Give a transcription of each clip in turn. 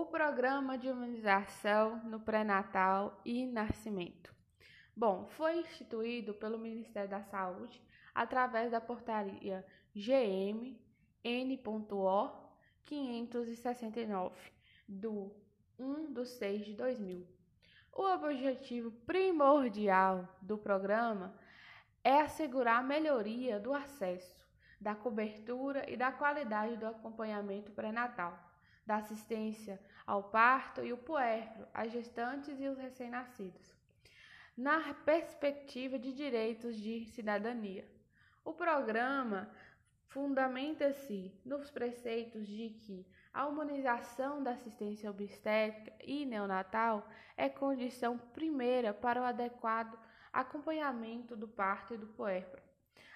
o programa de imunização no pré-natal e nascimento. Bom, foi instituído pelo Ministério da Saúde através da portaria GM N.O. 569 do 1 de 6 de 2000. O objetivo primordial do programa é assegurar a melhoria do acesso, da cobertura e da qualidade do acompanhamento pré-natal, da assistência ao parto e o puerpero, às gestantes e os recém-nascidos, na perspectiva de direitos de cidadania. O programa fundamenta-se nos preceitos de que a humanização da assistência obstétrica e neonatal é condição primeira para o adequado acompanhamento do parto e do puerpero.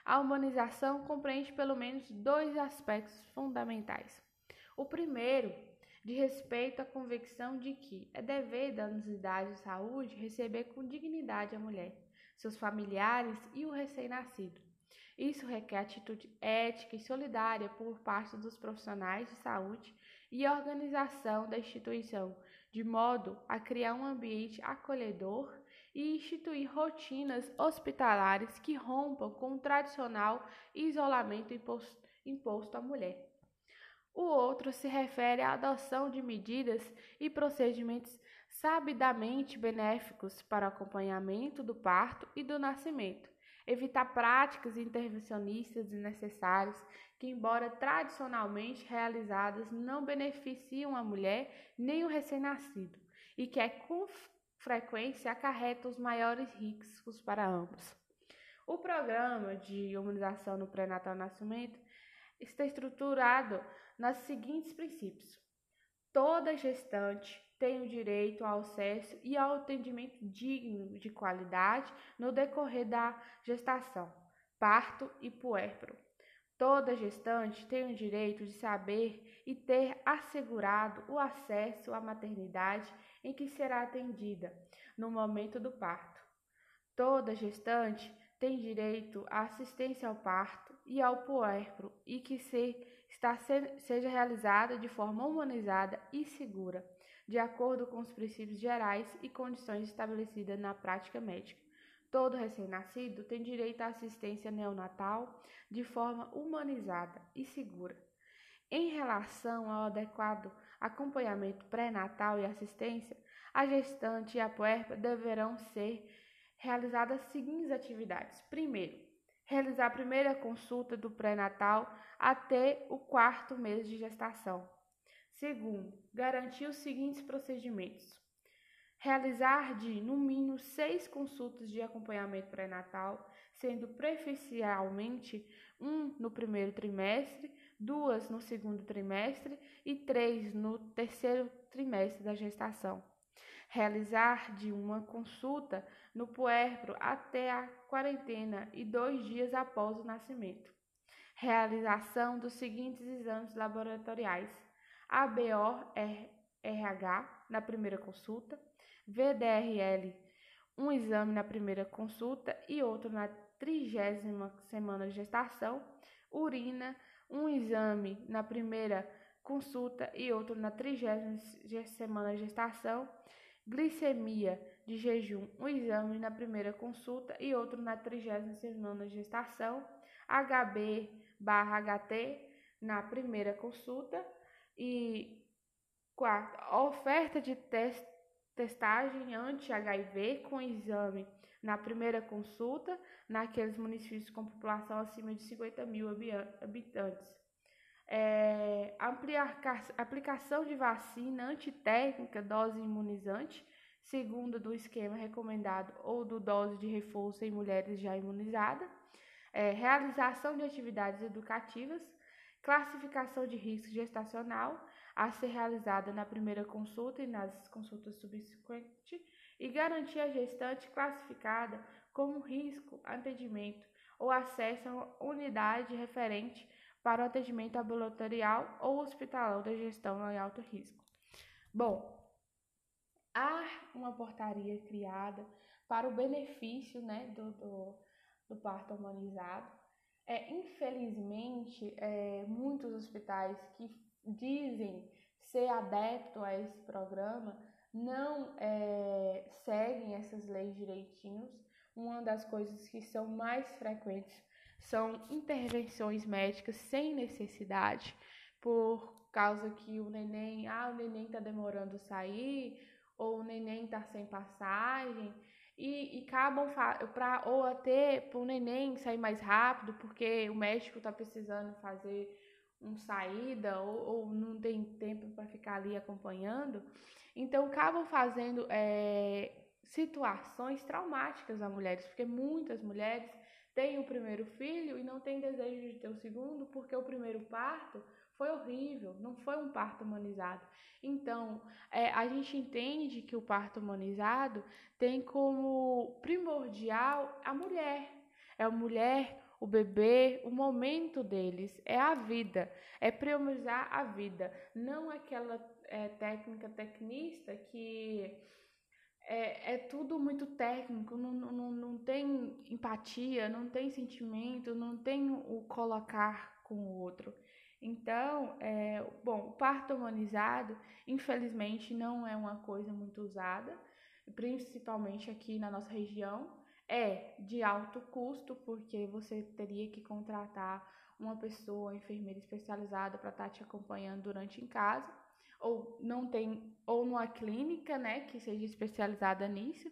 A humanização compreende pelo menos dois aspectos fundamentais. O primeiro, de respeito à convicção de que é dever da unidade de saúde receber com dignidade a mulher, seus familiares e o recém-nascido. Isso requer atitude ética e solidária por parte dos profissionais de saúde e organização da instituição, de modo a criar um ambiente acolhedor e instituir rotinas hospitalares que rompam com o tradicional isolamento imposto à mulher. O outro se refere à adoção de medidas e procedimentos sabidamente benéficos para o acompanhamento do parto e do nascimento, evitar práticas intervencionistas desnecessárias que, embora tradicionalmente realizadas, não beneficiam a mulher nem o recém-nascido e que é com frequência acarreta os maiores riscos para ambos. O programa de imunização no pré-natal nascimento está estruturado nos seguintes princípios: toda gestante tem o direito ao acesso e ao atendimento digno de qualidade no decorrer da gestação, parto e puérpero. Toda gestante tem o direito de saber e ter assegurado o acesso à maternidade em que será atendida no momento do parto. Toda gestante tem direito à assistência ao parto e ao puérpero e que se, está, seja realizada de forma humanizada e segura de acordo com os princípios gerais e condições estabelecidas na prática médica. Todo recém-nascido tem direito à assistência neonatal de forma humanizada e segura. Em relação ao adequado acompanhamento pré-natal e assistência, a gestante e a puerpa deverão ser realizadas as seguintes atividades. Primeiro, realizar a primeira consulta do pré-natal até o quarto mês de gestação. Segundo, garantir os seguintes procedimentos: realizar de, no mínimo, seis consultas de acompanhamento pré-natal, sendo preferencialmente um no primeiro trimestre, duas no segundo trimestre e três no terceiro trimestre da gestação. Realizar de uma consulta no puérpero até a quarentena e dois dias após o nascimento. Realização dos seguintes exames laboratoriais: ABO-RH na primeira consulta, VDRL, um exame na primeira consulta e outro na trigésima semana de gestação, urina, um exame na primeira consulta e outro na trigésima semana de gestação, glicemia de jejum, um exame na primeira consulta e outro na trigésima semana de gestação, HB/HT na primeira consulta, e quarto, oferta de test, testagem anti-HIV com exame na primeira consulta naqueles municípios com população acima de 50 mil habitantes. É, aplicação de vacina antitécnica, dose imunizante, segundo do esquema recomendado ou do dose de reforço em mulheres já imunizadas. É, realização de atividades educativas, classificação de risco gestacional a ser realizada na primeira consulta e nas consultas subsequentes e garantir gestante classificada como risco atendimento ou acesso a unidade referente para o atendimento ambulatorial ou hospitalar da gestão em alto risco. Bom, há uma portaria criada para o benefício né, do, do, do parto humanizado, é, infelizmente, é, muitos hospitais que dizem ser adepto a esse programa não é, seguem essas leis direitinhos. Uma das coisas que são mais frequentes são intervenções médicas sem necessidade, por causa que o neném, ah, o neném está demorando a sair, ou o neném está sem passagem, e, e acabam para ou até para o neném sair mais rápido, porque o médico está precisando fazer uma saída ou, ou não tem tempo para ficar ali acompanhando. Então, acabam fazendo é, situações traumáticas a mulheres, porque muitas mulheres têm o primeiro filho e não têm desejo de ter o segundo, porque o primeiro parto foi horrível, não foi um parto humanizado. Então, é, a gente entende que o parto humanizado tem como primordial a mulher. É a mulher, o bebê, o momento deles, é a vida, é priorizar a vida, não aquela é, técnica tecnista que é, é tudo muito técnico, não, não, não tem empatia, não tem sentimento, não tem o colocar com o outro. Então, é, bom, o parto humanizado, infelizmente, não é uma coisa muito usada, principalmente aqui na nossa região. É de alto custo, porque você teria que contratar uma pessoa, enfermeira especializada, para estar tá te acompanhando durante em casa ou não tem, ou numa clínica, né, que seja especializada nisso.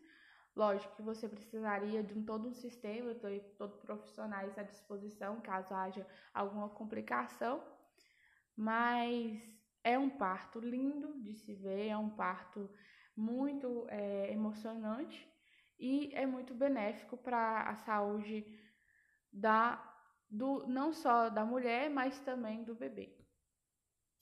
Lógico que você precisaria de um, todo um sistema, todo profissionais à disposição, caso haja alguma complicação. Mas é um parto lindo de se ver, é um parto muito é, emocionante e é muito benéfico para a saúde da, do, não só da mulher, mas também do bebê.